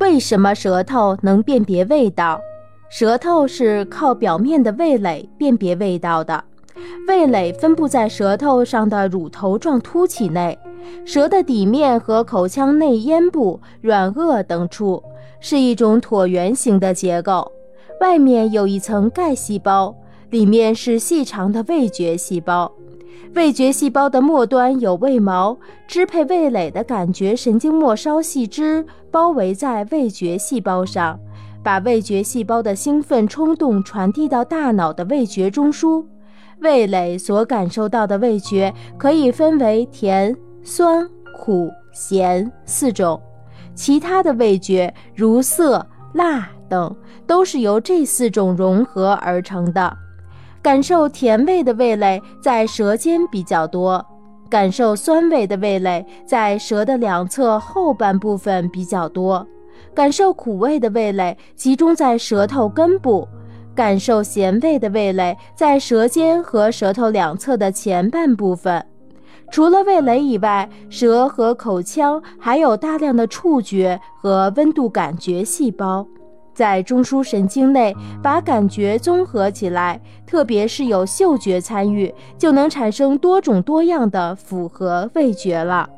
为什么舌头能辨别味道？舌头是靠表面的味蕾辨别味道的。味蕾分布在舌头上的乳头状突起内，舌的底面和口腔内咽部、软腭等处是一种椭圆形的结构，外面有一层盖细胞，里面是细长的味觉细胞。味觉细胞的末端有味毛，支配味蕾的感觉神经末梢细枝包围在味觉细胞上，把味觉细胞的兴奋冲动传递到大脑的味觉中枢。味蕾所感受到的味觉可以分为甜、酸、苦、咸四种，其他的味觉如色、辣等都是由这四种融合而成的。感受甜味的味蕾在舌尖比较多，感受酸味的味蕾在舌的两侧后半部分比较多，感受苦味的味蕾集中在舌头根部。感受咸味的味蕾在舌尖和舌头两侧的前半部分。除了味蕾以外，舌和口腔还有大量的触觉和温度感觉细胞，在中枢神经内把感觉综合起来。特别是有嗅觉参与，就能产生多种多样的复合味觉了。